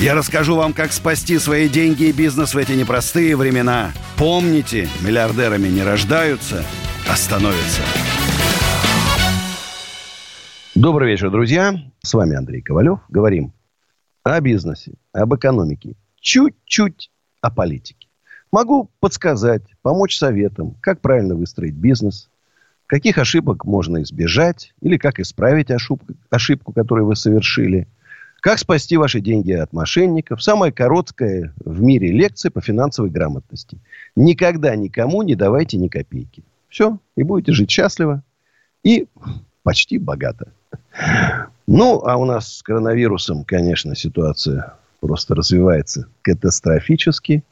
Я расскажу вам, как спасти свои деньги и бизнес в эти непростые времена. Помните, миллиардерами не рождаются, а становятся. Добрый вечер, друзья. С вами Андрей Ковалев. Говорим о бизнесе, об экономике, чуть-чуть о политике. Могу подсказать, помочь советам, как правильно выстроить бизнес, каких ошибок можно избежать или как исправить ошибку, ошибку, которую вы совершили, как спасти ваши деньги от мошенников. Самая короткая в мире лекция по финансовой грамотности. Никогда никому не давайте ни копейки. Все, и будете жить счастливо и почти богато. Ну, а у нас с коронавирусом, конечно, ситуация просто развивается катастрофически.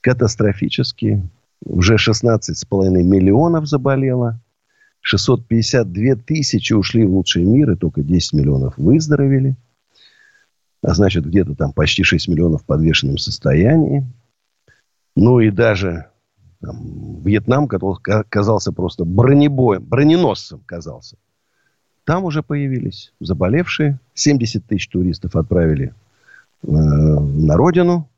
Катастрофически. Уже 16,5 миллионов заболело. 652 тысячи ушли в лучший мир, и только 10 миллионов выздоровели. А значит, где-то там почти 6 миллионов в подвешенном состоянии. Ну и даже там, Вьетнам, который казался просто бронебоем, броненосцем казался. Там уже появились заболевшие. 70 тысяч туристов отправили э, на родину.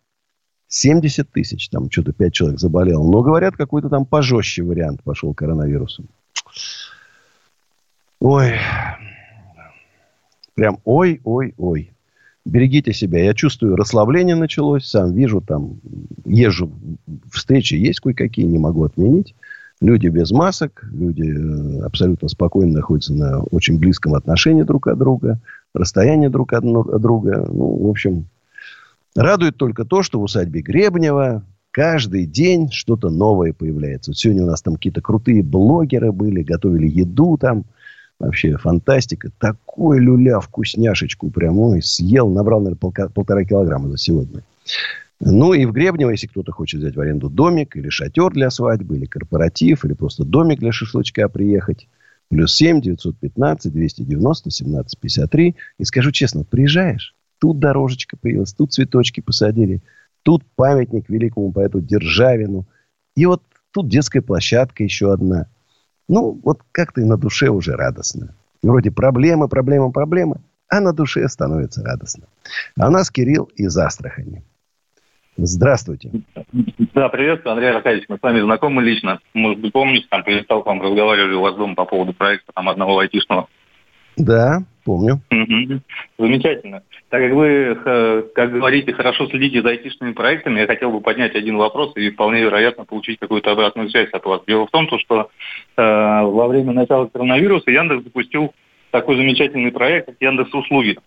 70 тысяч, там что-то 5 человек заболело. Но, говорят, какой-то там пожестче вариант пошел коронавирусом. Ой. Прям ой, ой, ой. Берегите себя. Я чувствую, расслабление началось. Сам вижу, там езжу. Встречи есть кое-какие, не могу отменить. Люди без масок, люди э, абсолютно спокойно находятся на очень близком отношении друг от друга, расстояние друг от друга. Ну, в общем, Радует только то, что в усадьбе Гребнева каждый день что-то новое появляется. Вот сегодня у нас там какие-то крутые блогеры были, готовили еду там. Вообще фантастика. Такой люля, вкусняшечку прямой. Съел, набрал, наверное, полка, полтора килограмма за сегодня. Ну и в Гребнево, если кто-то хочет взять в аренду домик или шатер для свадьбы, или корпоратив, или просто домик для шашлычка приехать. Плюс 7 915 290 17 53. И скажу честно, приезжаешь, Тут дорожечка появилась, тут цветочки посадили, тут памятник великому поэту Державину. И вот тут детская площадка еще одна. Ну, вот как-то и на душе уже радостно. Вроде проблемы, проблемы, проблемы, а на душе становится радостно. А нас Кирилл из Астрахани. Здравствуйте. Да, приветствую, Андрей Аркадьевич. Мы с вами знакомы лично. Может быть, помните, там прилетал к вам, разговаривали у вас дома по поводу проекта там, одного айтишного. Да, помню. Замечательно. Так как вы, как говорите, хорошо следите за айтишными проектами, я хотел бы поднять один вопрос и вполне вероятно получить какую-то обратную связь от вас. Дело в том, что э, во время начала коронавируса Яндекс запустил такой замечательный проект, как Яндекс Услуги.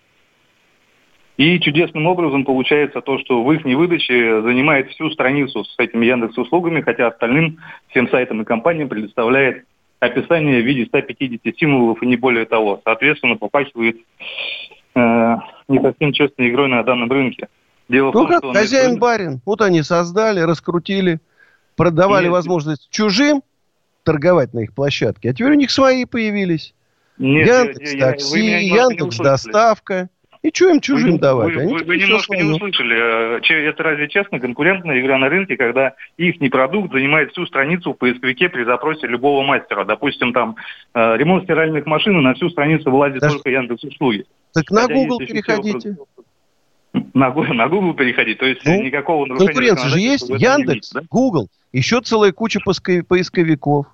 И чудесным образом получается то, что в их выдаче занимает всю страницу с этими Яндекс услугами, хотя остальным всем сайтам и компаниям предоставляет описание в виде 150 символов и не более того. Соответственно, попахивает э, не совсем честной игрой на данном рынке. Дело ну, в том, как что хозяин-барин. Вот они создали, раскрутили, продавали Нет. возможность чужим торговать на их площадке, а теперь у них свои появились. Нет, Яндекс я, я, такси, Яндекс доставка. И что им чужим вы, давать? Вы, Они вы, вы немножко не услышали. Э, это разве честно конкурентная игра на рынке, когда их продукт занимает всю страницу в поисковике при запросе любого мастера? Допустим, там э, ремонт стиральных машин, и на всю страницу вылазит Даже... только Яндекс услуги. Так на Google переходите. На, на Google переходить, то есть ну, никакого нарушения... Конкуренция же есть, Яндекс, да? Google, еще целая куча поисковиков.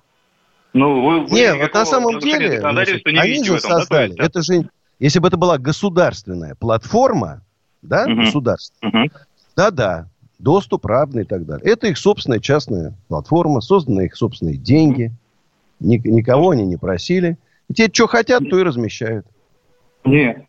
Ну, вы, вы Нет, вот на самом деле, не они же создали, да? это же если бы это была государственная платформа, да, угу. государственная, угу. да-да, доступ равный и так далее. Это их собственная частная платформа, созданные их собственные деньги. Ник- никого они не просили. И те, что хотят, то и размещают. Нет.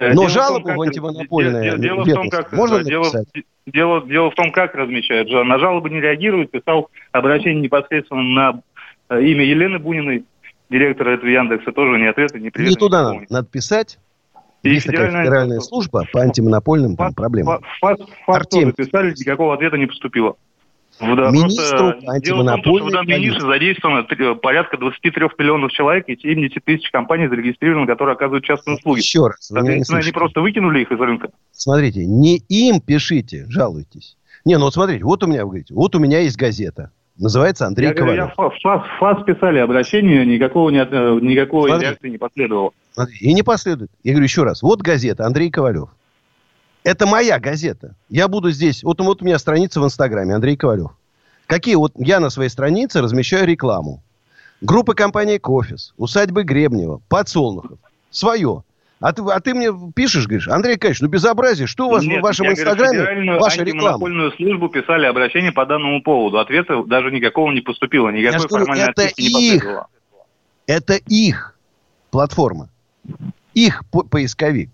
Э, Но дело жалобу в, том, в антимонопольное дело, дело в том, как, можно написать? Дело, дело в том, как размещают. На жалобы не реагируют. Писал обращение непосредственно на э, имя Елены Буниной директора этого Яндекса тоже ни ответа, ни привета. Не туда надо, надо писать Есть такая федеральная служба по антимонопольным там, проблемам. ФАС, ФАС тоже писали, никакого ответа не поступило. Да, Министру антимонопольной в, данной нише задействовано порядка 23 миллионов человек и 70 тысяч компаний зарегистрированы, которые оказывают частные услуги. Еще раз. Соответственно, они просто выкинули их из рынка. Смотрите, не им пишите, жалуйтесь. Не, ну вот смотрите, вот у меня, вы говорите, вот у меня есть газета. Называется Андрей я Ковалев. Говорю, я ФАС, ФАС писали обращение, никакого, не, э, никакой смотрите, реакции не последовало. И не последует. Я говорю еще раз, вот газета Андрей Ковалев. Это моя газета. Я буду здесь. Вот, вот у меня страница в Инстаграме, Андрей Ковалев. Какие вот я на своей странице размещаю рекламу. Группы компании Кофис, усадьбы Гребнева, Подсолнухов. Свое. А ты, а ты мне пишешь, говоришь, Андрей Кач, ну безобразие, что у вас Нет, в вашем инстаграме, ваша реклама? службу писали обращение по данному поводу. Ответа даже никакого не поступило, никакой Я формальной это их, это их платформа, их по поисковик.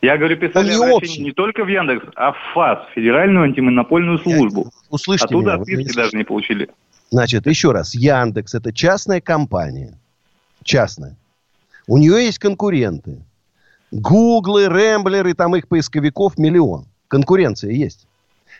Я говорю, писали не обращение не только в Яндекс, а в ФАС, Федеральную антимонопольную службу. Услышьте Оттуда меня, отписки вот даже не получили. Значит, еще раз, Яндекс это частная компания. Частная. У нее есть конкуренты. Гуглы, Рэмблеры, там их поисковиков миллион. Конкуренция есть.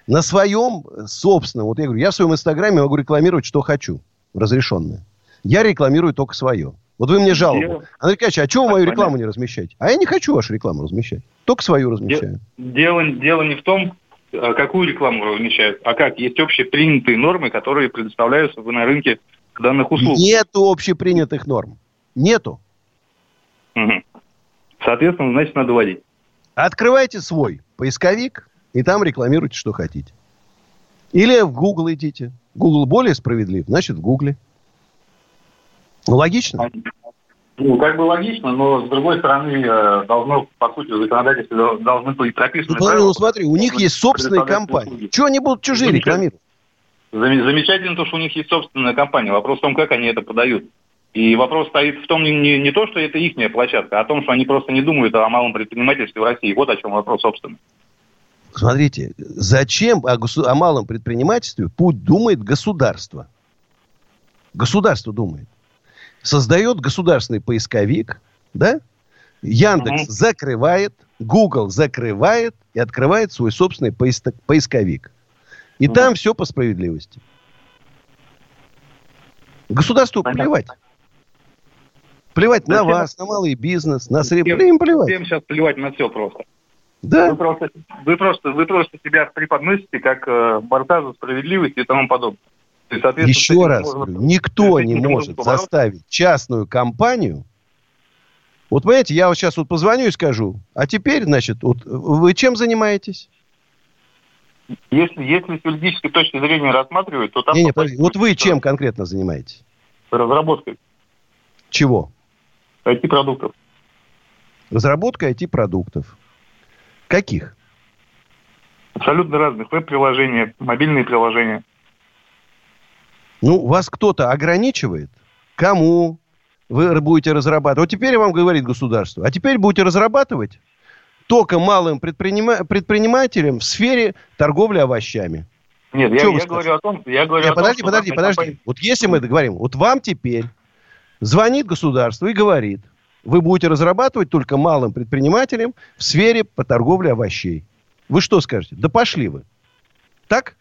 На своем собственном, вот я говорю, я в своем инстаграме могу рекламировать, что хочу, разрешенное. Я рекламирую только свое. Вот вы мне жалобу. Андрей Николаевич, а чего вы мою рекламу не размещаете? А я не хочу вашу рекламу размещать. Только свою размещаю. Дело, дело не в том, а какую рекламу размещают, а как. Есть общепринятые нормы, которые предоставляются на рынке данных услуг. Нету общепринятых норм. Нету. Угу. Соответственно, значит, надо вводить. Открывайте свой поисковик, и там рекламируйте, что хотите. Или в Google идите. Google более справедлив, значит, в Гугле. Ну, логично. Ну, как бы логично, но с другой стороны, э, должно, по сути, в законодательстве должны быть прописаны... Ну, правила, ну смотри, у них есть собственные компании. Чего они будут чужие рекламировать? Замечательно то, что у них есть собственная компания. Вопрос в том, как они это подают. И вопрос стоит в том, не, не, то, что это их площадка, а о том, что они просто не думают о малом предпринимательстве в России. Вот о чем вопрос, собственно. Смотрите, зачем о, госу- о малом предпринимательстве путь думает государство? Государство думает создает государственный поисковик, да? Яндекс uh-huh. закрывает, Google закрывает и открывает свой собственный поисковик. И uh-huh. там все по справедливости. Государству Понятно. плевать. Плевать на вас, на малый бизнес, на средства. Им плевать. Всем сейчас плевать на все просто. Да. Вы просто, вы просто, вы просто себя преподносите как э, борца за справедливость и тому подобное. Еще раз, можно, никто не может заставить частную компанию. Вот понимаете, я вот сейчас вот позвоню и скажу, а теперь, значит, вот вы чем занимаетесь? Если, если с юридической точки зрения рассматривать, то там... Не, не, подожди, вот вы чем конкретно занимаетесь? Разработкой. Чего? IT-продуктов. Разработка IT-продуктов. Каких? Абсолютно разных. Веб-приложения, мобильные приложения. Ну, вас кто-то ограничивает? Кому вы будете разрабатывать? Вот теперь вам говорит государство. А теперь будете разрабатывать только малым предпринима- предпринимателям в сфере торговли овощами. Нет, я, я говорю о том, я говорю Нет, о подожди, том, подожди, подожди. Компания... Вот если мы говорим, вот вам теперь звонит государство и говорит, вы будете разрабатывать только малым предпринимателям в сфере по торговле овощей. Вы что скажете? Да пошли вы. Так?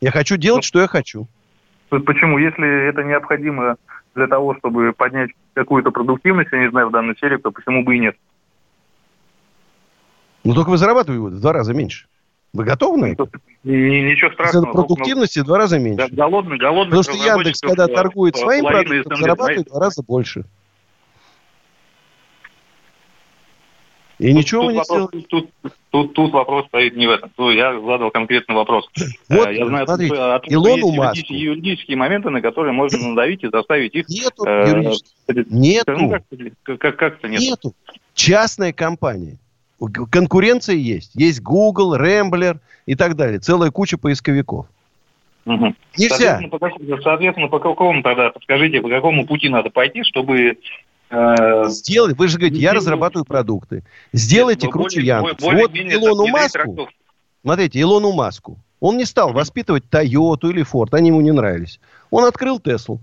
Я хочу делать, ну, что я хочу. Почему? Если это необходимо для того, чтобы поднять какую-то продуктивность, я не знаю, в данной сфере, то почему бы и нет? Ну, только вы зарабатываете в два раза меньше. Вы готовы на это? Ничего страшного. Продуктивности в два раза меньше. Голодный, голодный Потому что Яндекс, когда торгует своим продуктом, зарабатывает в два раза больше. И тут, ничего тут не вопрос, сделали. Тут, тут, тут вопрос стоит не в этом. Ну, я задал конкретный вопрос. Вот, я знаю, смотрите, от, Илону Маску. юридические моменты, на которые можно надавить и заставить их... Нету э, Нету. Ну, как, как, как-то нету. Нету. Частная компания. Конкуренция есть. Есть Google, Rambler и так далее. Целая куча поисковиков. Угу. Нельзя. Соответственно по, соответственно, по какому тогда, подскажите, по какому пути надо пойти, чтобы Э, Сделай, вы же говорите, я разрабатываю продукты. Сделайте круче Яндекс. Вот Илону Маску, смотрите, Илону Маску, он не стал воспитывать Тойоту или Форд, они ему не нравились. Он открыл Теслу.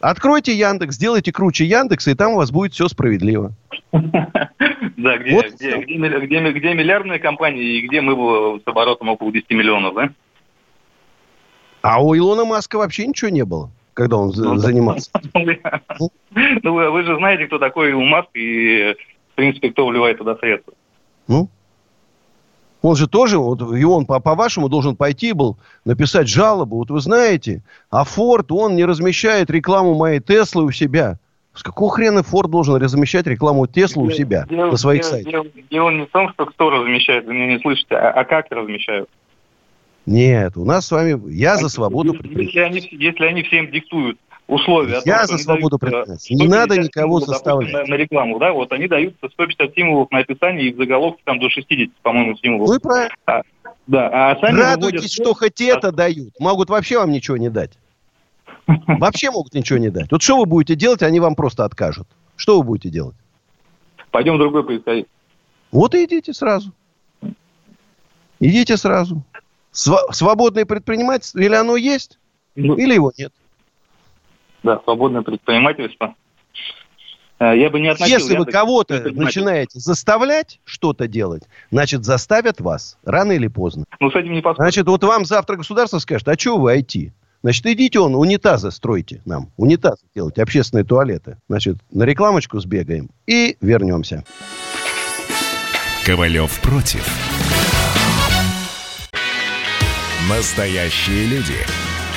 Откройте Яндекс, сделайте круче Яндекса, и там у вас будет все справедливо. Да, где, вот где, где, где, где миллиардные компании и где мы с оборотом около 10 миллионов, да? А у Илона Маска вообще ничего не было, когда он ну, занимался. Ну, вы, вы же знаете, кто такой Илон Маск и, в принципе, кто вливает туда средства. Ну, он же тоже, вот, и он по- по-вашему должен пойти был написать жалобу. Вот вы знаете, а Форд, он не размещает рекламу моей Теслы у себя. С какого хрена Форд должен размещать рекламу Теслы у себя дело, на своих дело, сайтах? Дело, дело не в том, что кто размещает, вы меня не слышите, а, а как размещают. Нет, у нас с вами... Я за свободу если они, если они всем диктуют условия... Я том, за свободу предпринимательства. Не надо никого заставлять. На, на рекламу, да, вот они дают 150 стимулов на описание и в заголовке там до 60, по-моему, стимулов. Ну и правильно. А, да, а сами Радуйтесь, выводят... что хоть это дают. Могут вообще вам ничего не дать. Вообще могут ничего не дать. Вот что вы будете делать, они вам просто откажут. Что вы будете делать? Пойдем в другой поисковик. Вот и идите сразу. Идите сразу. Св- свободное предпринимательство, или оно есть, ну, или его нет. Да, свободное предпринимательство. Э, я бы не относил... Если вы кого-то начинаете заставлять что-то делать, значит, заставят вас рано или поздно. Ну, с этим не поспоришь. Значит, вот вам завтра государство скажет, а что вы IT? Значит, идите он, унитазы стройте нам. Унитазы делайте, общественные туалеты. Значит, на рекламочку сбегаем и вернемся. Ковалев против. Настоящие люди.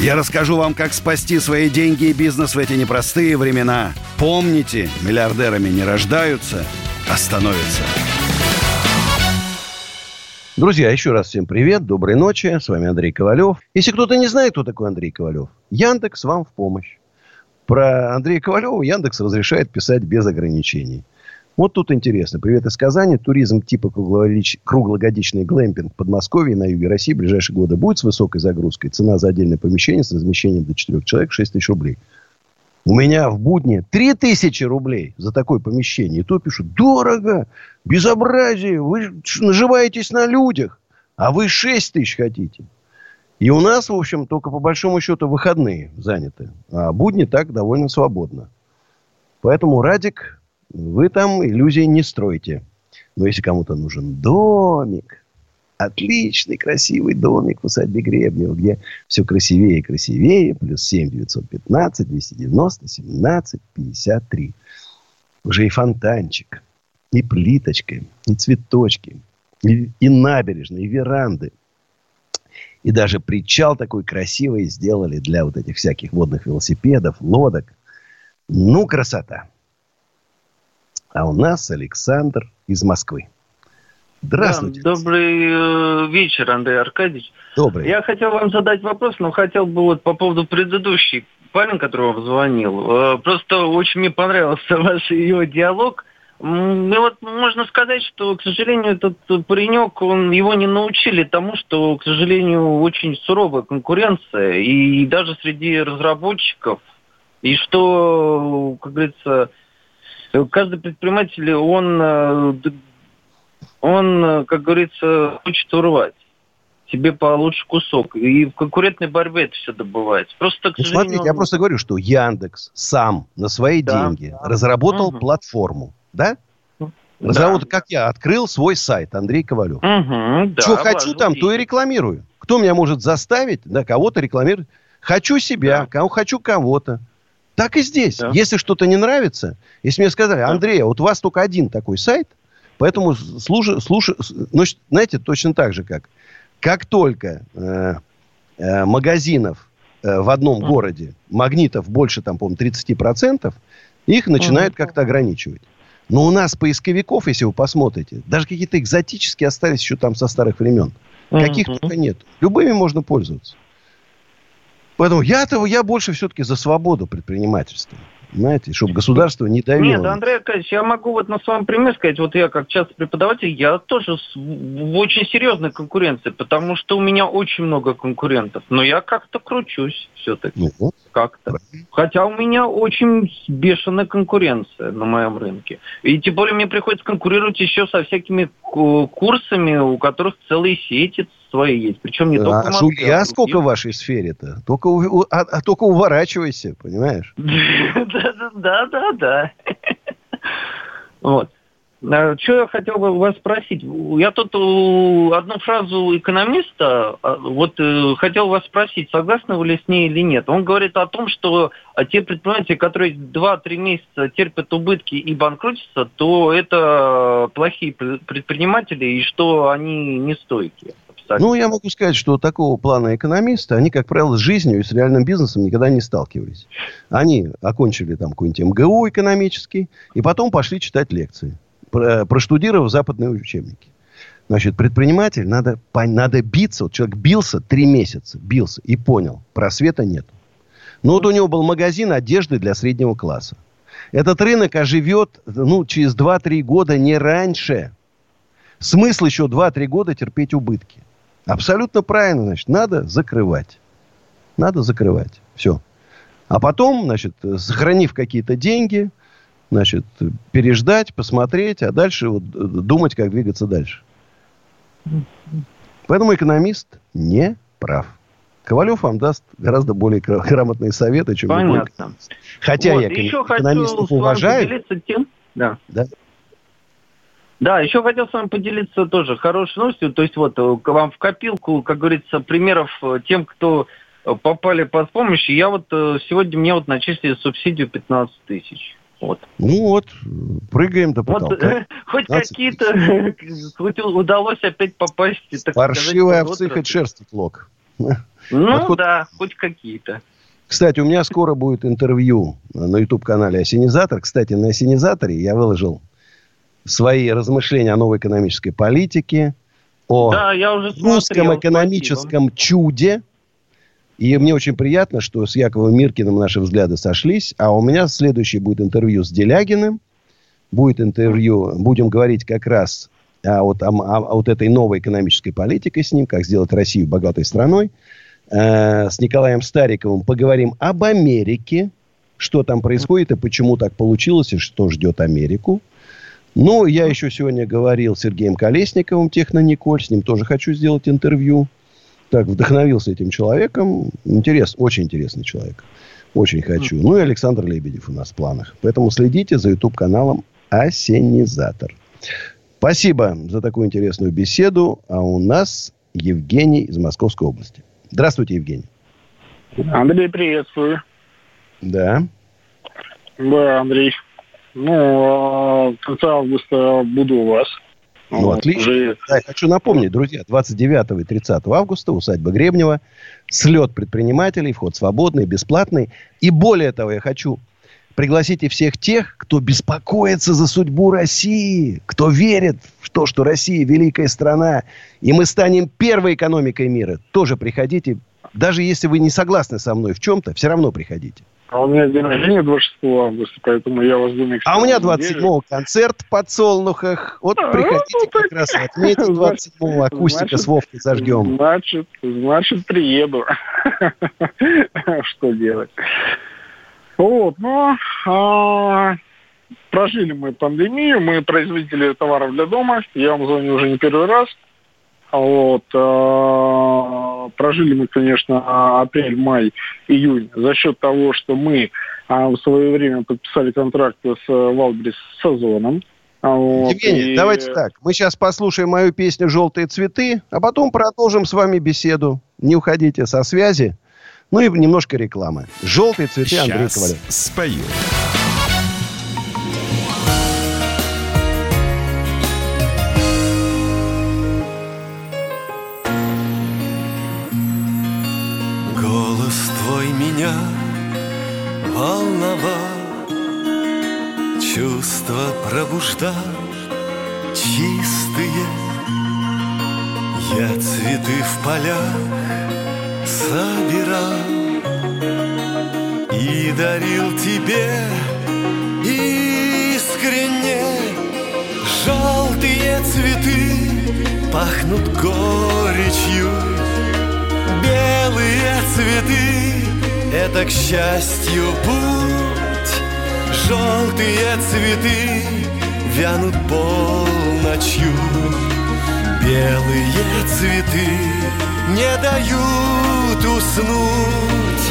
я расскажу вам, как спасти свои деньги и бизнес в эти непростые времена. Помните, миллиардерами не рождаются, а становятся. Друзья, еще раз всем привет, доброй ночи. С вами Андрей Ковалев. Если кто-то не знает, кто такой Андрей Ковалев, Яндекс вам в помощь. Про Андрея Ковалева Яндекс разрешает писать без ограничений. Вот тут интересно. Привет из Казани. Туризм типа круглогодичный глэмпинг в Подмосковье на юге России в ближайшие годы будет с высокой загрузкой. Цена за отдельное помещение с размещением до 4 человек 6 тысяч рублей. У меня в будни 3 тысячи рублей за такое помещение. И то пишут, дорого, безобразие, вы наживаетесь на людях, а вы 6 тысяч хотите. И у нас, в общем, только по большому счету выходные заняты. А будни так довольно свободно. Поэтому Радик вы там иллюзий не стройте. Но если кому-то нужен домик, отличный, красивый домик в усадьбе Гребнева, где все красивее и красивее, плюс 7 915 290 17 53. Уже и фонтанчик, и плиточка, и цветочки, и, и набережные, и веранды. И даже причал такой красивый сделали для вот этих всяких водных велосипедов, лодок. Ну, красота. А у нас Александр из Москвы. Здравствуйте. Да, добрый э, вечер, Андрей Аркадьевич. Добрый. Я хотел вам задать вопрос, но хотел бы вот по поводу предыдущей парень, который вам звонил. Э, просто очень мне понравился ваш ее диалог. Ну вот можно сказать, что, к сожалению, этот паренек, он, его не научили тому, что, к сожалению, очень суровая конкуренция, и даже среди разработчиков, и что, как говорится, каждый предприниматель, он, э, он, э, как говорится, хочет урвать себе получше кусок. И в конкурентной борьбе это все добывается. Просто, к ну, Смотрите, он... я просто говорю, что Яндекс сам на свои да, деньги да. разработал угу. платформу, да? Разработал, да. как я, открыл свой сайт Андрей Ковалев. Угу, да, Что хочу там, то и рекламирую. Кто меня может заставить, да, кого-то рекламировать? Хочу себя, да. кого хочу кого-то. Так и здесь. Да. Если что-то не нравится, если мне сказали, Андрей, а вот у вас только один такой сайт, поэтому слушай, слушай, ну, знаете, точно так же, как как только э, э, магазинов э, в одном mm. городе, магнитов больше, там, по-моему, 30%, их начинают mm. как-то ограничивать. Но у нас поисковиков, если вы посмотрите, даже какие-то экзотические остались еще там со старых времен. Mm-hmm. Каких только нет. Любыми можно пользоваться. Поэтому я-то, я больше все-таки за свободу предпринимательства. Знаете, чтобы государство не давило. Нет, Андрей Аркадьевич, я могу вот на своем примере сказать, вот я как частный преподаватель, я тоже в очень серьезной конкуренции, потому что у меня очень много конкурентов, но я как-то кручусь все-таки. Ну, вот. Как-то. Хотя у меня очень бешеная конкуренция на моем рынке. И тем более мне приходится конкурировать еще со всякими курсами, у которых целые сети свои есть. Причем не только а, Москве, а сколько в вашей сфере-то? Только, а, а только уворачивайся, понимаешь? Да, да, да. Вот. А что я хотел бы вас спросить? Я тут одну фразу экономиста, а, вот э, хотел вас спросить, согласны вы ли с ней или нет. Он говорит о том, что те предприниматели, которые 2-3 месяца терпят убытки и банкротятся, то это плохие предприниматели и что они не стойкие. Ну, я могу сказать, что такого плана экономиста, они, как правило, с жизнью и с реальным бизнесом никогда не сталкивались. Они окончили там какой-нибудь МГУ экономический, и потом пошли читать лекции, проштудировав западные учебники. Значит, предприниматель, надо, надо биться. Вот человек бился три месяца, бился и понял, просвета нет. Ну, вот у него был магазин одежды для среднего класса. Этот рынок оживет, ну, через 2-3 года, не раньше. Смысл еще 2-3 года терпеть убытки. Абсолютно правильно, значит, надо закрывать. Надо закрывать. Все. А потом, значит, сохранив какие-то деньги, значит, переждать, посмотреть, а дальше вот думать, как двигаться дальше. Поэтому экономист не прав. Ковалев вам даст гораздо более грамотные советы, чем Понятно. любой. Хотя вот, я экономистов уважаю. Тем, да. да. Да, еще хотел с вами поделиться тоже хорошей новостью. То есть вот э, к вам в копилку, как говорится, примеров э, тем, кто э, попали под помощь. Я вот сегодня мне вот начислили субсидию 15 тысяч. Вот. Ну вот, прыгаем до потолка. Вот, хоть какие-то, хоть удалось опять попасть. Так Паршивая овцы хоть шерсти клок. Ну вот, да, хоть какие-то. Кстати, у меня скоро будет интервью на YouTube-канале Осенизатор. Кстати, на Осенизаторе я выложил свои размышления о новой экономической политике, о да, я уже смотрел, русском экономическом спасибо. чуде. И мне очень приятно, что с Яковом Миркиным наши взгляды сошлись. А у меня следующее будет интервью с Делягиным. Будет интервью, будем говорить как раз о, вот, о, о вот этой новой экономической политике с ним, как сделать Россию богатой страной. Э, с Николаем Стариковым поговорим об Америке, что там происходит и почему так получилось, и что ждет Америку. Ну, я еще сегодня говорил с Сергеем Колесниковым, Технониколь, с ним тоже хочу сделать интервью. Так, вдохновился этим человеком. Интерес, очень интересный человек. Очень хочу. Ну и Александр Лебедев у нас в планах. Поэтому следите за YouTube-каналом Осенизатор. Спасибо за такую интересную беседу. А у нас Евгений из Московской области. Здравствуйте, Евгений. Андрей, приветствую. Да. Да, Андрей. Ну, в конце августа буду у вас. Ну, вот, отлично. Уже... Да, хочу напомнить, друзья, 29 и 30 августа усадьба Гребнева, слет предпринимателей, вход свободный, бесплатный. И более того, я хочу пригласить и всех тех, кто беспокоится за судьбу России, кто верит в то, что Россия великая страна, и мы станем первой экономикой мира. Тоже приходите, даже если вы не согласны со мной в чем-то, все равно приходите. А у меня день рождения 26 августа, поэтому я вас думаю... А у меня 27-го концерт в подсолнухах. Вот а, приходите ну, как раз отметить 27-го акустика значит, с Вовкой зажгем. Значит, значит, приеду. Что делать? Вот, ну, а, прожили мы пандемию, мы производители товаров для дома. Я вам звоню уже не первый раз. Вот, э, прожили мы, конечно, апрель, май, июнь за счет того, что мы э, в свое время подписали контракт с Валбрис с Озоном. Вот, Евгений, и... давайте так. Мы сейчас послушаем мою песню «Желтые цветы», а потом продолжим с вами беседу. Не уходите со связи. Ну и немножко рекламы. «Желтые цветы» Андрей Ковалев. спою. Полях собирал и дарил тебе искренне. Желтые цветы пахнут горечью Белые цветы — это к счастью путь. Желтые цветы вянут полночью Белые цветы не дают уснуть.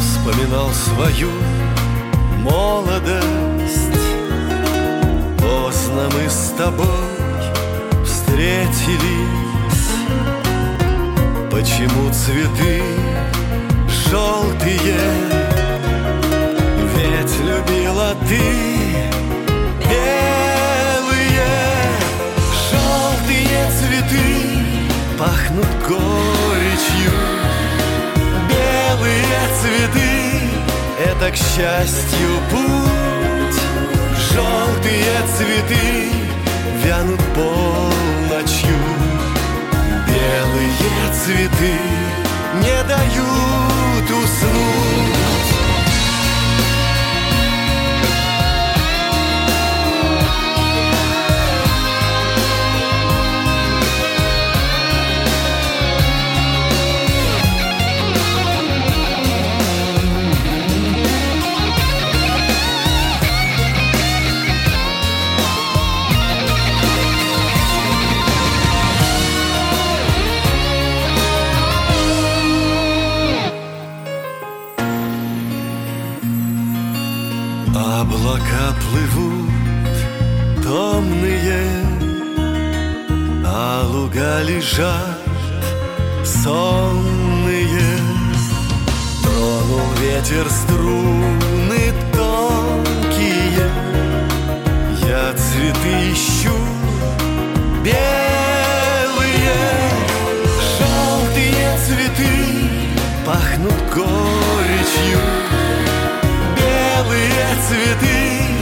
Вспоминал свою молодость. Поздно мы с тобой встретились. Почему цветы желтые к счастью, путь. Желтые цветы вянут полночью. Белые цветы не дают уснуть горечью. Белые цветы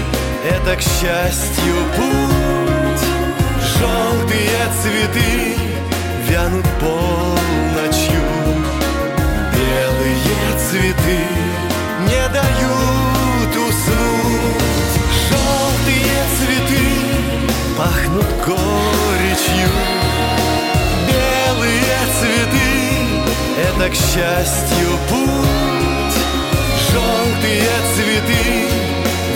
— это, к счастью, путь Желтые цветы вянут полночью к счастью, путь Желтые цветы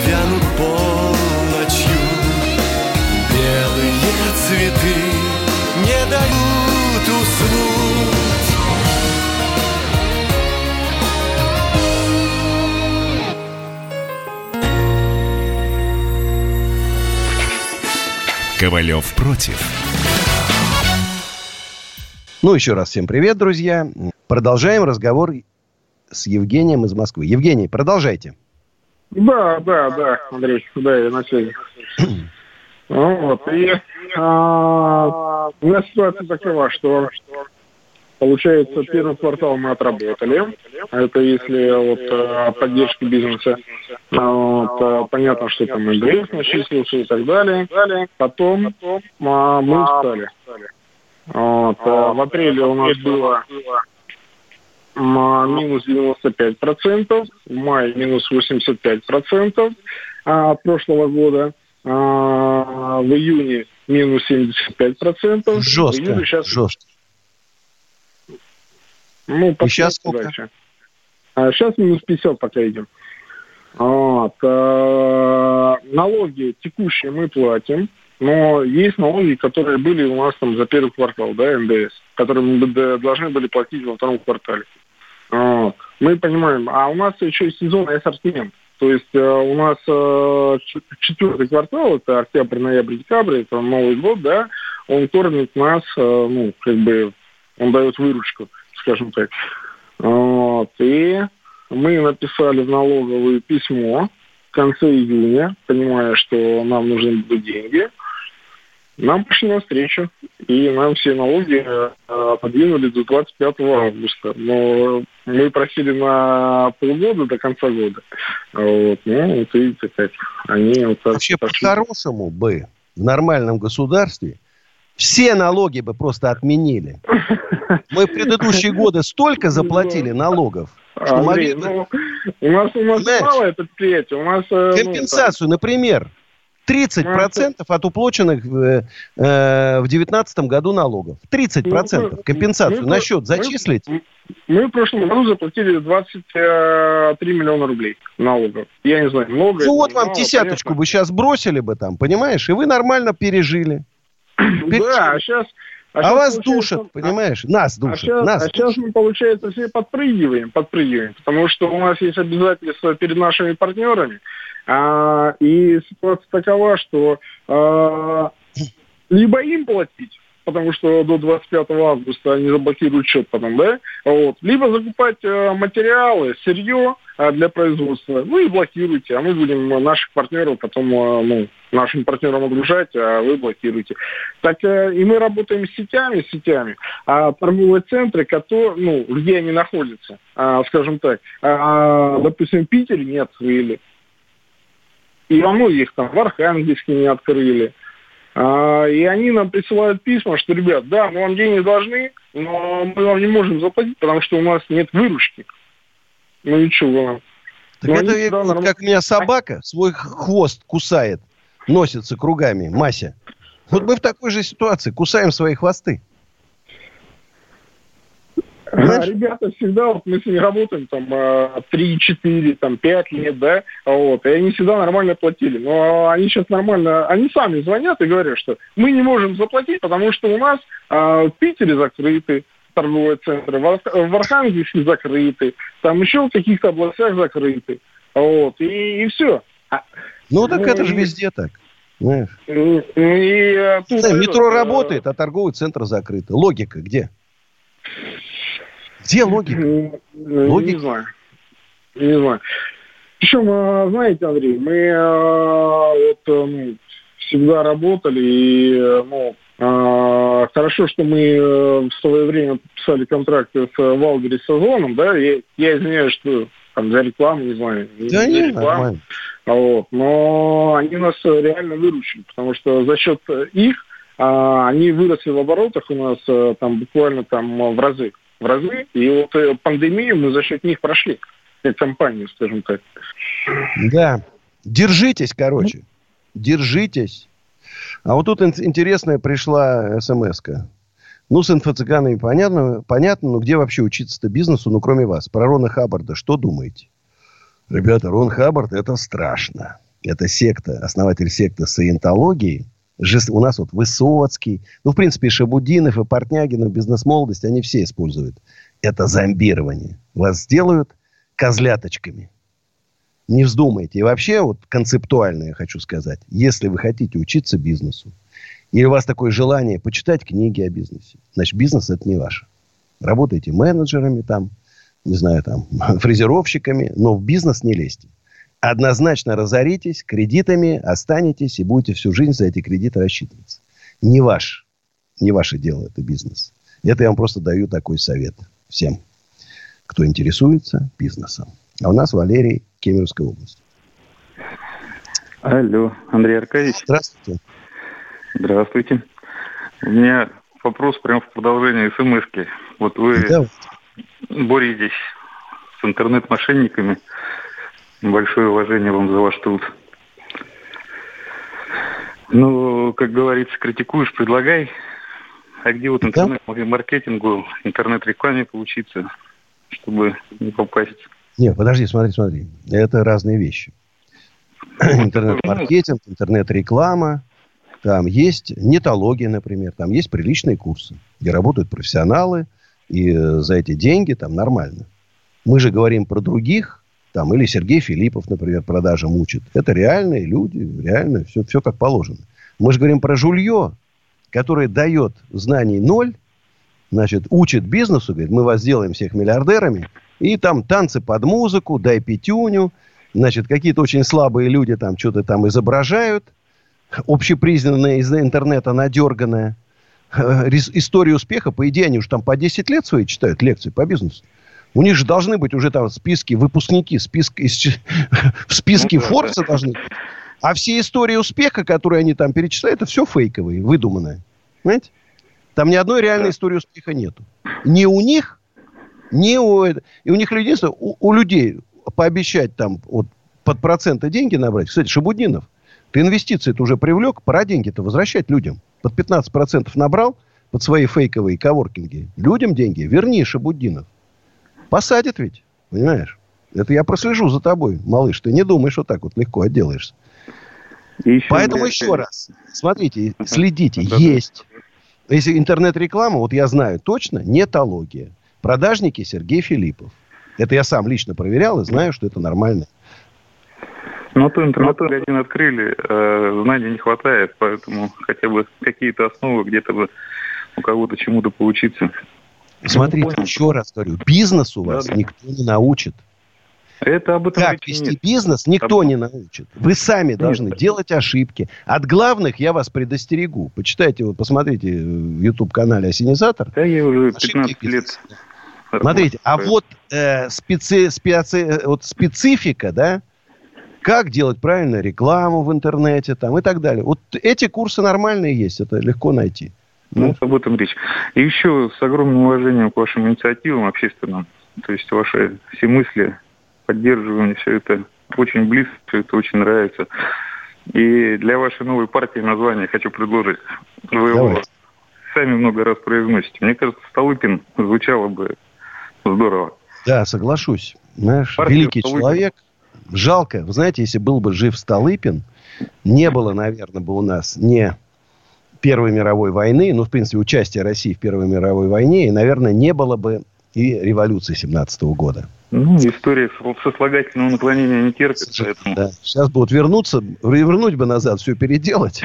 вянут полночью Белые цветы не дают уснуть Ковалев против. Ну, еще раз всем привет, друзья. Продолжаем разговор с Евгением из Москвы. Евгений, продолжайте. Да, да, да, Андрей, да, я на связи. Вот, и а, у нас ситуация такова, что получается первый квартал мы отработали. Это если вот о поддержке бизнеса. А, Вот, а, понятно, что там НДС начислился и так далее. Потом а, мы устали. Вот, а, в апреле у нас было минус 95%, в мае минус 85% а, от прошлого года, а, в июне минус 75%. в Жестко, июле сейчас, жестко. ну, И сейчас сколько? дальше. А сейчас минус 50 пока идем. Вот, а, налоги текущие мы платим, но есть налоги, которые были у нас там за первый квартал, да, НДС, которые мы должны были платить во втором квартале. Мы понимаем, а у нас еще и сезонный ассортимент. То есть э, у нас э, четвертый квартал, это октябрь, ноябрь, декабрь, это Новый год, да, он кормит нас, э, ну, как бы, он дает выручку, скажем так. Вот. И мы написали в налоговое письмо в конце июня, понимая, что нам нужны будут деньги. Нам пошли навстречу, и нам все налоги э, подвинули до 25 августа. Но мы просили на полгода до конца года. Вот. Ну, вот видите, как они вот так Вообще, по-хорошему бы, в нормальном государстве, все налоги бы просто отменили. Мы в предыдущие годы столько заплатили налогов, что Андрей, могли бы... ну, у нас у нас Знаешь, малое предприятие, у нас... э, ну, Компенсацию, например, 30% от уплоченных в э, э, в 2019 году налогов. 30% Ну, компенсацию мы- на счет мы- зачислить. там, Мы в прошлом году заплатили 23 миллиона рублей налогов. Я не знаю, много Ну вот вам мало, десяточку понятно. бы сейчас бросили бы там, понимаешь? И вы нормально пережили. Да, а сейчас... А, вас душат, понимаешь? Нас А душат. сейчас, нас а сейчас мы, получается, все подпрыгиваем, подпрыгиваем, потому что у нас есть обязательства перед нашими партнерами, а, и ситуация такова, что а, либо им платить, потому что до 25 августа они заблокируют счет потом, да, вот, либо закупать э, материалы, сырье э, для производства, ну и блокируйте, а мы будем наших партнеров потом, э, ну, нашим партнерам огружать, а вы блокируете. Так э, и мы работаем с сетями, с сетями, а торговые центры, которые, ну, где они находятся, а, скажем так, а, допустим, в Питере не открыли. И во многих там в Архангельске не открыли. А, и они нам присылают письма, что, ребят, да, мы вам деньги должны, но мы вам не можем заплатить, потому что у нас нет выручки. Ну и вы нам? Так Ну, это как у меня собака свой хвост кусает, носится кругами, Мася. Вот мы в такой же ситуации, кусаем свои хвосты. А Понимаешь? ребята всегда, вот мы с ними работаем там а, 3-4, там 5 лет, да, вот, и они всегда нормально платили. Но они сейчас нормально, они сами звонят и говорят, что мы не можем заплатить, потому что у нас а, в Питере закрыты торговые центры, в, Арх- в Архангельске закрыты, там еще в каких-то областях закрыты. Вот, и, все. Ну так Ну, это же и- везде так. Знаешь? И, и, а, тут Знаешь, метро э, работает, а торговый центр закрыт. Логика где? Где логика? Ну, ну, Логика? Не знаю. Не знаю. Причем, а, знаете, Андрей, мы а, вот, э, ну, всегда работали, и э, ну, а, хорошо, что мы э, в свое время подписали контракты с э, Валбери сезоном, да, я, я извиняюсь, что там за рекламу, не знаю. Да за не, рекламу. А Вот. Но они нас э, реально выручили, потому что за счет э, их а, они выросли в оборотах у нас э, там буквально там э, в разы. В разы. И вот э, пандемию мы за счет них прошли, как компания, скажем так. Да. Держитесь, короче. Держитесь. А вот тут ин- интересная пришла смс-ка. Ну, с инфо-цыганами понятно, понятно, но где вообще учиться-то бизнесу, ну, кроме вас? Про Рона Хаббарда что думаете? Ребята, Рон Хаббард – это страшно. Это секта, основатель секты саентологии. У нас вот Высоцкий, ну, в принципе, и Шабудинов, и Портнягин, и бизнес-молодость, они все используют. Это зомбирование. Вас сделают козляточками. Не вздумайте. И вообще, вот концептуально я хочу сказать, если вы хотите учиться бизнесу, или у вас такое желание почитать книги о бизнесе, значит, бизнес это не ваше. Работайте менеджерами там, не знаю, там, фрезеровщиками, но в бизнес не лезьте. Однозначно разоритесь, кредитами останетесь и будете всю жизнь за эти кредиты рассчитываться. Не ваш, не ваше дело это бизнес. Это я вам просто даю такой совет всем, кто интересуется бизнесом. А у нас Валерий, Кемеровская область. Алло, Андрей Аркадьевич. Здравствуйте. Здравствуйте. У меня вопрос прямо в продолжение смс-ки. Вот вы Да, боретесь с интернет-мошенниками. Большое уважение вам за ваш труд. Ну, как говорится, критикуешь, предлагай. А где вот интернет-маркетингу, интернет-рекламе поучиться, чтобы не попасть? Нет, подожди, смотри, смотри. Это разные вещи. Интернет-маркетинг, интернет-реклама. Там есть нетология, например. Там есть приличные курсы, где работают профессионалы. И э, за эти деньги там нормально. Мы же говорим про других. Там, или Сергей Филиппов, например, продажам учит. Это реальные люди, реально все, все как положено. Мы же говорим про жулье, которое дает знаний ноль, значит, учит бизнесу, говорит, мы вас сделаем всех миллиардерами, и там танцы под музыку, дай пятюню, значит, какие-то очень слабые люди там что-то там изображают, общепризнанная из интернета надерганная. Э, История успеха, по идее, они уже там по 10 лет свои читают лекции по бизнесу. У них же должны быть уже там списки, выпускники, список в списке Ну да, должны быть. А все истории успеха, которые они там перечисляют, это все фейковые, выдуманные. Понимаете? Там ни одной реальной истории успеха нету. Ни у них, ни у... И у них людей, у, у людей пообещать там вот, под проценты деньги набрать. Кстати, Шабудинов, ты инвестиции это уже привлек, пора деньги-то возвращать людям. Под 15% набрал под свои фейковые коворкинги. Людям деньги верни, Шабудинов. Посадят ведь, понимаешь? Это я прослежу за тобой, малыш. Ты не думаешь, что так вот легко отделаешься. еще Поэтому еще раз, смотрите, следите, есть. Если интернет-реклама, вот я знаю точно, нетология. Продажники Сергей Филиппов. Это я сам лично проверял и знаю, что это нормально. Ну, то интернет-магазин открыли, э, знаний не хватает, поэтому хотя бы какие-то основы где-то бы у кого-то чему-то поучиться. Смотрите, ну, еще раз говорю, бизнес у вас да, никто не научит. Это об этом как вести нет. бизнес, никто об... не научит. Вы сами нет. должны делать ошибки. От главных я вас предостерегу. Почитайте, вот посмотрите в YouTube-канале «Осенизатор». Да, я уже 15 лет. Смотрите, а вот, э, специ, специ, э, вот специфика, да, как делать правильно рекламу в интернете там, и так далее. Вот эти курсы нормальные есть, это легко найти. Ну, об этом речь. И еще с огромным уважением к вашим инициативам общественным, то есть ваши все мысли, поддерживание, все это очень близко, все это очень нравится. И для вашей новой партии название хочу предложить. Вы его сами много раз произносите. Мне кажется, Столыпин звучало бы здорово. Да, соглашусь. Знаешь, Партия великий Столыпин. человек. Жалко. Вы знаете, если был бы жив Столыпин, не было, наверное, бы у нас не Первой мировой войны, ну, в принципе, участия России в Первой мировой войне, и, наверное, не было бы и революции 17 года. Ну, история сослагательного наклонения не терпит, поэтому... Да. Сейчас будут вернуться, вернуть бы назад, все переделать.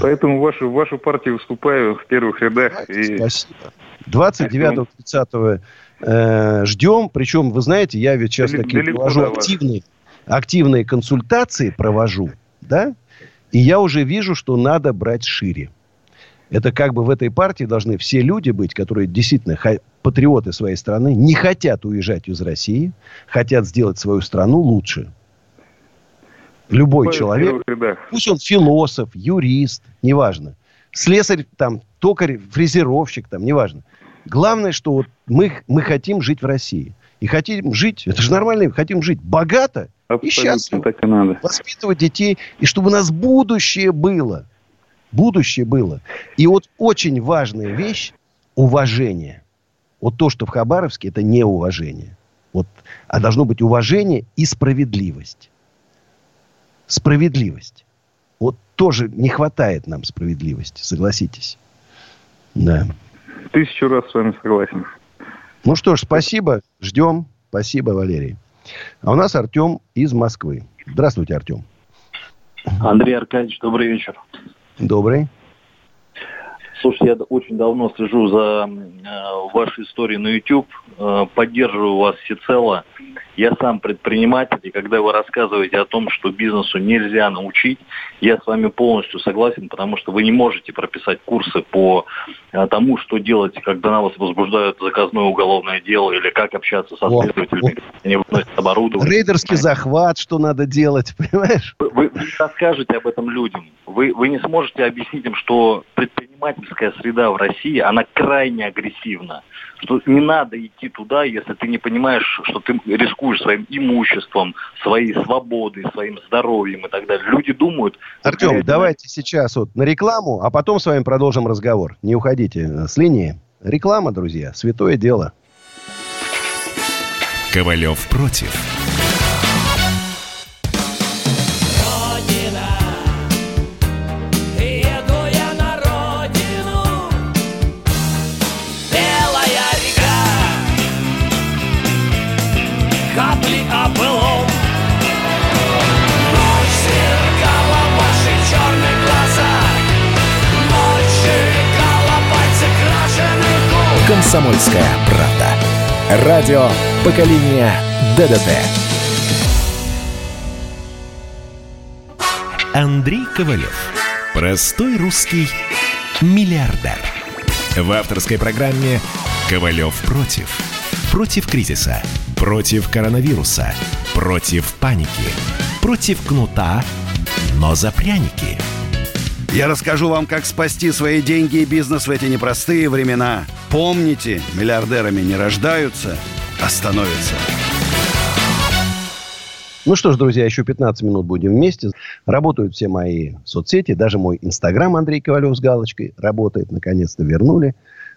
Поэтому вашу, вашу партию вступаю в первых рядах. И... Спасибо. 29-30 э, ждем. Причем, вы знаете, я ведь сейчас Далеко такие провожу активные, активные консультации провожу, да? И я уже вижу, что надо брать шире. Это как бы в этой партии должны все люди быть, которые действительно патриоты своей страны, не хотят уезжать из России, хотят сделать свою страну лучше. Любой Ой, человек, пусть он философ, юрист, неважно, слесарь, там, токарь, фрезеровщик, там, неважно. Главное, что вот мы, мы хотим жить в России. И хотим жить, это же нормально, хотим жить богато Абсолютно и счастливо. Так и надо. Воспитывать детей, и чтобы у нас будущее было. Будущее было. И вот очень важная вещь – уважение. Вот то, что в Хабаровске, это не уважение. Вот, а должно быть уважение и справедливость. Справедливость. Вот тоже не хватает нам справедливости, согласитесь. Да. Тысячу раз с вами согласен. Ну что ж, спасибо. Ждем. Спасибо, Валерий. А у нас Артем из Москвы. Здравствуйте, Артем. Андрей Аркадьевич, добрый вечер. Добрый. Слушайте, я очень давно слежу за э, вашей историей на YouTube, э, поддерживаю вас всецело. Я сам предприниматель, и когда вы рассказываете о том, что бизнесу нельзя научить, я с вами полностью согласен, потому что вы не можете прописать курсы по э, тому, что делать, когда на вас возбуждают заказное уголовное дело, или как общаться со следователями, они выносят оборудование. Рейдерский захват, что надо делать, понимаешь? Вы, вы расскажете об этом людям. Вы, вы не сможете объяснить им, что предпринимательская среда в России, она крайне агрессивна. Что не надо идти туда, если ты не понимаешь, что ты рискуешь своим имуществом, своей свободой, своим здоровьем и так далее. Люди думают... Артем, это... давайте сейчас вот на рекламу, а потом с вами продолжим разговор. Не уходите с линии. Реклама, друзья, святое дело. Ковалев против. «Комсомольская правда». Радио поколения ДДТ». Андрей Ковалев. Простой русский миллиардер. В авторской программе «Ковалев против». Против кризиса Против коронавируса. Против паники. Против кнута, но за пряники. Я расскажу вам, как спасти свои деньги и бизнес в эти непростые времена. Помните, миллиардерами не рождаются, а становятся. Ну что ж, друзья, еще 15 минут будем вместе. Работают все мои соцсети, даже мой инстаграм Андрей Ковалев с галочкой работает. Наконец-то вернули.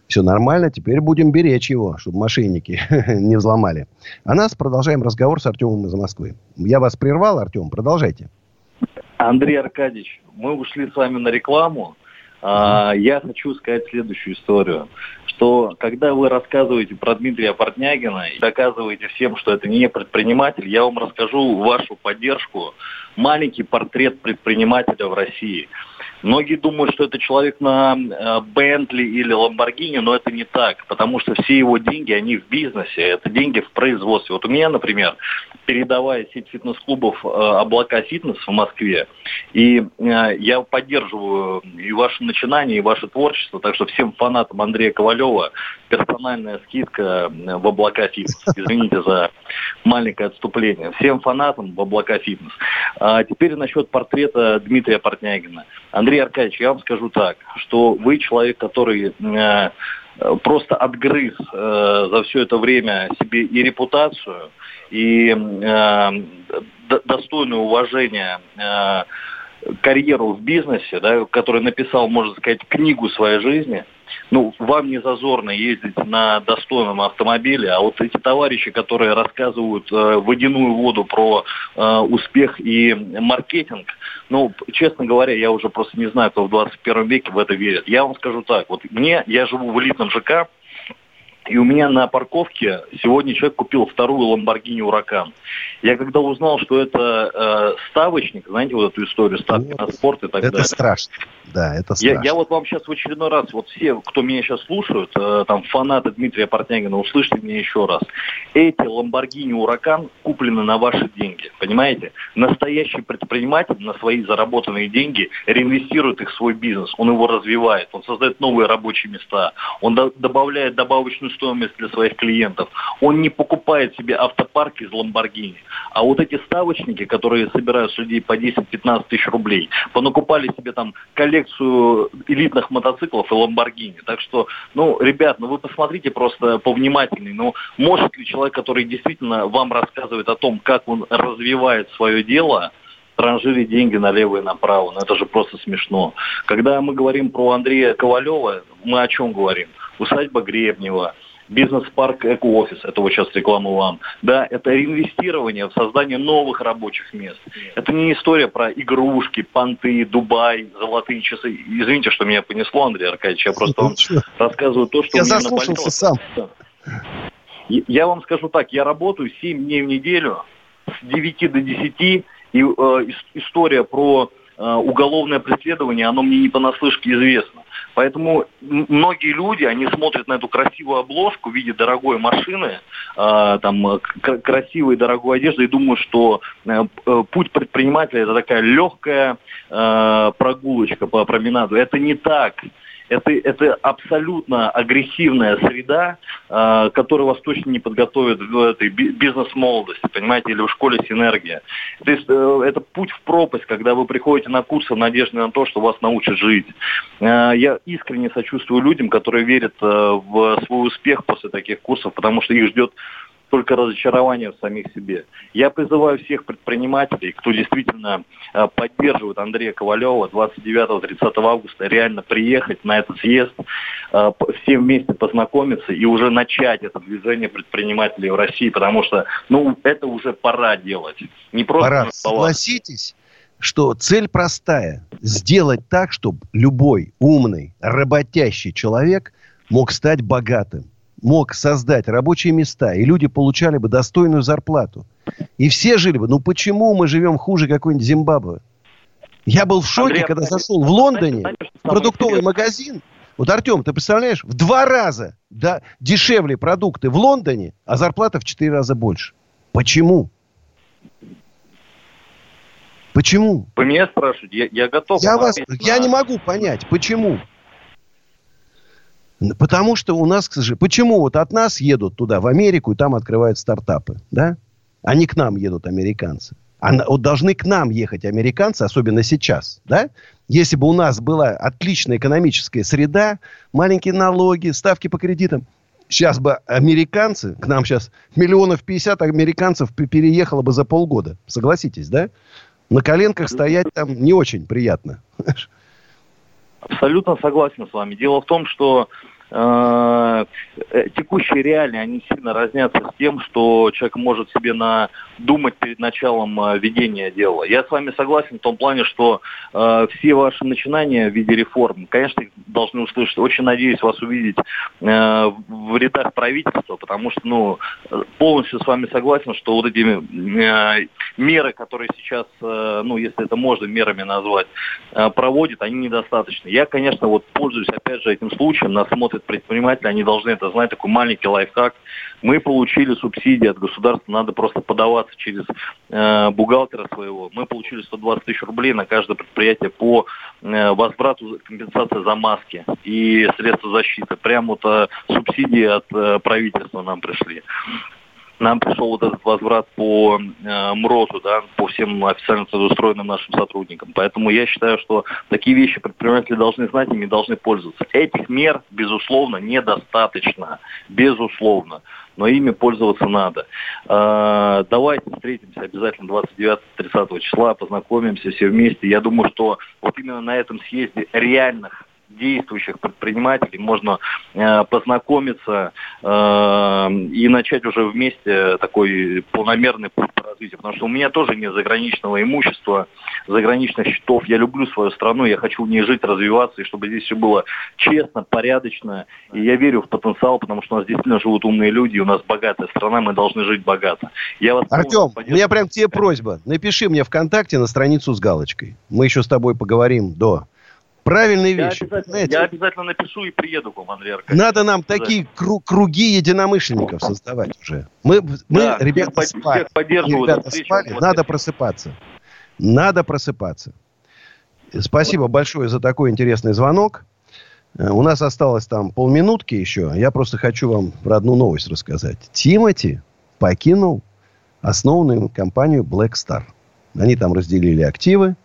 Все нормально, теперь будем беречь его, чтобы мошенники не взломали. А нас продолжаем разговор с Артемом из Москвы. Я вас прервал, Артем, продолжайте. Андрей Аркадьевич, мы ушли с вами на рекламу. А, я хочу сказать следующую историю, что когда вы рассказываете про Дмитрия Портнягина и доказываете всем, что это не предприниматель, я вам расскажу вашу поддержку, маленький портрет предпринимателя в России. Многие думают, что это человек на э, Бентли или Ламборгини, но это не так, потому что все его деньги, они в бизнесе, это деньги в производстве. Вот у меня, например, передавая сеть фитнес-клубов э, «Облака фитнес» в Москве, и э, я поддерживаю и ваше начинание, и ваше творчество, так что всем фанатам Андрея Ковалева персональная скидка в «Облака фитнес». Извините за маленькое отступление. Всем фанатам в «Облака фитнес». А теперь насчет портрета Дмитрия Портнягина. Андрей Аркадьевич, я вам скажу так, что вы человек, который э, просто отгрыз э, за все это время себе и репутацию, и э, достойное уважение э, карьеру в бизнесе, да, который написал, можно сказать, книгу своей жизни, ну, вам не зазорно ездить на достойном автомобиле, а вот эти товарищи, которые рассказывают э, водяную воду про э, успех и маркетинг, ну, честно говоря, я уже просто не знаю, кто в 21 веке в это верит. Я вам скажу так, вот мне, я живу в элитном ЖК, и у меня на парковке сегодня человек купил вторую Lamborghini Huracan. Я когда узнал, что это э, ставочник, знаете, вот эту историю, ставки ну, на спорт и так это далее. Это страшно. Да, это страшно. Я, я вот вам сейчас в очередной раз, вот все, кто меня сейчас слушают, э, там фанаты Дмитрия Портнягина, услышьте меня еще раз. Эти Lamborghini Huracan куплены на ваши деньги, понимаете? Настоящий предприниматель на свои заработанные деньги реинвестирует их в свой бизнес, он его развивает, он создает новые рабочие места, он до, добавляет добавочную стоимость для своих клиентов. Он не покупает себе автопарк из Ламборгини. А вот эти ставочники, которые собирают с людей по 10-15 тысяч рублей, понакупали себе там коллекцию элитных мотоциклов и Ламборгини. Так что, ну, ребят, ну вы посмотрите просто повнимательней. Ну, может ли человек, который действительно вам рассказывает о том, как он развивает свое дело, транжирить деньги налево и направо. Ну, это же просто смешно. Когда мы говорим про Андрея Ковалева, мы о чем говорим? Усадьба Гребнева, бизнес-парк Эко-офис, это вот сейчас реклама вам, да, это реинвестирование в создание новых рабочих мест. Это не история про игрушки, понты, Дубай, золотые часы. Извините, что меня понесло, Андрей Аркадьевич, я просто вам рассказываю то, что я заслушался сам. Я вам скажу так, я работаю 7 дней в неделю, с 9 до 10, и э, история про э, уголовное преследование, оно мне не понаслышке известно. Поэтому многие люди, они смотрят на эту красивую обложку в виде дорогой машины, э, там, красивой дорогой одежды и думают, что э, э, путь предпринимателя это такая легкая э, прогулочка по променаду. Это не так это, это абсолютно агрессивная среда, э, которая вас точно не подготовит в этой бизнес-молодости, понимаете, или в школе синергия. То есть э, это путь в пропасть, когда вы приходите на курсы в надежде на то, что вас научат жить. Э, я искренне сочувствую людям, которые верят э, в свой успех после таких курсов, потому что их ждет только разочарование в самих себе. Я призываю всех предпринимателей, кто действительно э, поддерживает Андрея Ковалева 29-30 августа, реально приехать на этот съезд, э, всем вместе познакомиться и уже начать это движение предпринимателей в России, потому что, ну, это уже пора делать. Не просто пора. Согласитесь, что цель простая. Сделать так, чтобы любой умный, работящий человек мог стать богатым мог создать рабочие места, и люди получали бы достойную зарплату. И все жили бы. Ну почему мы живем хуже какой-нибудь Зимбабве? Я был в шоке, Андрей, когда зашел в Лондоне в продуктовый магазин. Вот, Артем, ты представляешь, в два раза да, дешевле продукты в Лондоне, а зарплата в четыре раза больше. Почему? Почему? Вы меня спрашиваете, я, я готов. Я, вас, я не могу понять, почему. Потому что у нас, к сожалению, почему вот от нас едут туда, в Америку, и там открывают стартапы, да? А не к нам едут американцы. А вот должны к нам ехать американцы, особенно сейчас, да? Если бы у нас была отличная экономическая среда, маленькие налоги, ставки по кредитам, сейчас бы американцы, к нам сейчас миллионов 50 американцев переехало бы за полгода. Согласитесь, да? На коленках стоять там не очень приятно. Абсолютно согласен с вами. Дело в том, что текущие реалии, они сильно разнятся с тем, что человек может себе на думать перед началом э, ведения дела. Я с вами согласен в том плане, что э, все ваши начинания в виде реформ, конечно, должны услышать. Очень надеюсь вас увидеть э, в рядах правительства, потому что, ну, полностью с вами согласен, что вот эти э, меры, которые сейчас, э, ну, если это можно мерами назвать, э, проводит, они недостаточны. Я, конечно, вот пользуюсь, опять же, этим случаем, нас смотрят предприниматели, они должны это знать, такой маленький лайфхак. Мы получили субсидии от государства, надо просто подаваться через э, бухгалтера своего. Мы получили 120 тысяч рублей на каждое предприятие по э, возврату компенсации за маски и средства защиты. Прямо вот э, субсидии от э, правительства нам пришли нам пришел вот этот возврат по э, МРОЗу, да, по всем официально трудоустроенным нашим сотрудникам. Поэтому я считаю, что такие вещи предприниматели должны знать, ими должны пользоваться. Этих мер, безусловно, недостаточно. Безусловно. Но ими пользоваться надо. Э, давайте встретимся обязательно 29-30 числа, познакомимся все вместе. Я думаю, что вот именно на этом съезде реальных действующих предпринимателей можно э, познакомиться э, и начать уже вместе такой полномерный путь по развитию. Потому что у меня тоже нет заграничного имущества, заграничных счетов. Я люблю свою страну, я хочу в ней жить, развиваться, и чтобы здесь все было честно, порядочно. И я верю в потенциал, потому что у нас действительно живут умные люди, у нас богатая страна, мы должны жить богато. Я вас Артем, у меня прям к тебе просьба. Напиши мне ВКонтакте на страницу с галочкой. Мы еще с тобой поговорим до Правильные я вещи. Обязательно, я обязательно напишу и приеду к вам, Андрей Аркадьевич. Надо нам такие кру- круги единомышленников создавать уже. Мы, мы да, ребята, всех, спали. Всех ребята спали. Вот Надо просыпаться. Надо просыпаться. Спасибо большое за такой интересный звонок. Э, у нас осталось там полминутки еще. Я просто хочу вам про одну новость рассказать. Тимати покинул основанную компанию Black Star. Они там разделили активы.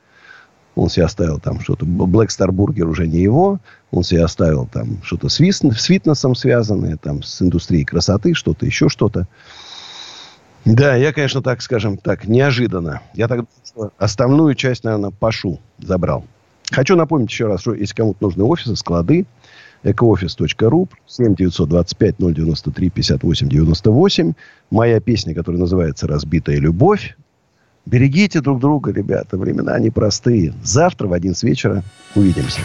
Он себе оставил там что-то. Black Star Burger уже не его. Он себе оставил там что-то с, вис, с фитнесом связанное, там с индустрией красоты, что-то еще что-то. Да, я, конечно, так, скажем так, неожиданно. Я так остальную часть, наверное, Пашу забрал. Хочу напомнить еще раз, что если кому-то нужны офисы, склады, экоофис.ру, 7 925 093 58 98. Моя песня, которая называется «Разбитая любовь». Берегите друг друга, ребята. Времена непростые. Завтра в 11 вечера увидимся.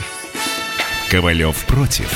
Ковалев против.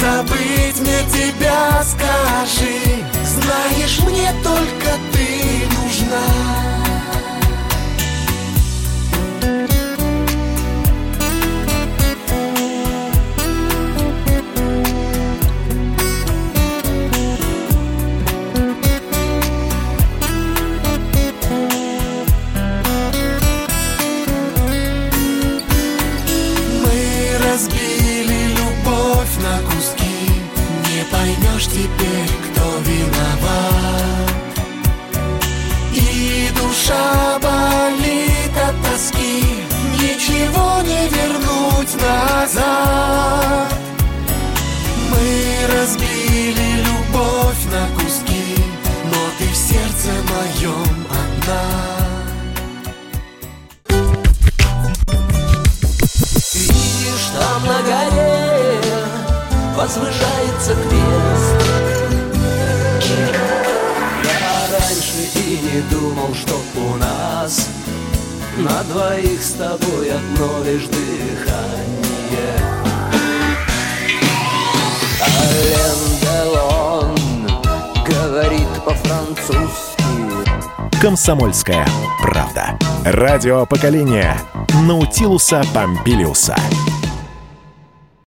Забыть мне тебя, скажи. Знаешь, мне только ты нужна поймешь теперь, кто виноват? И душа болит от тоски Ничего не вернуть назад. Мы разбили любовь на куски Но ты в сердце моем одна. Видишь, там на возвышается крест не думал, что у нас На двоих с тобой одно лишь дыхание Ален Делон говорит по-французски «Комсомольская правда». Радио поколения Наутилуса Помпилиуса.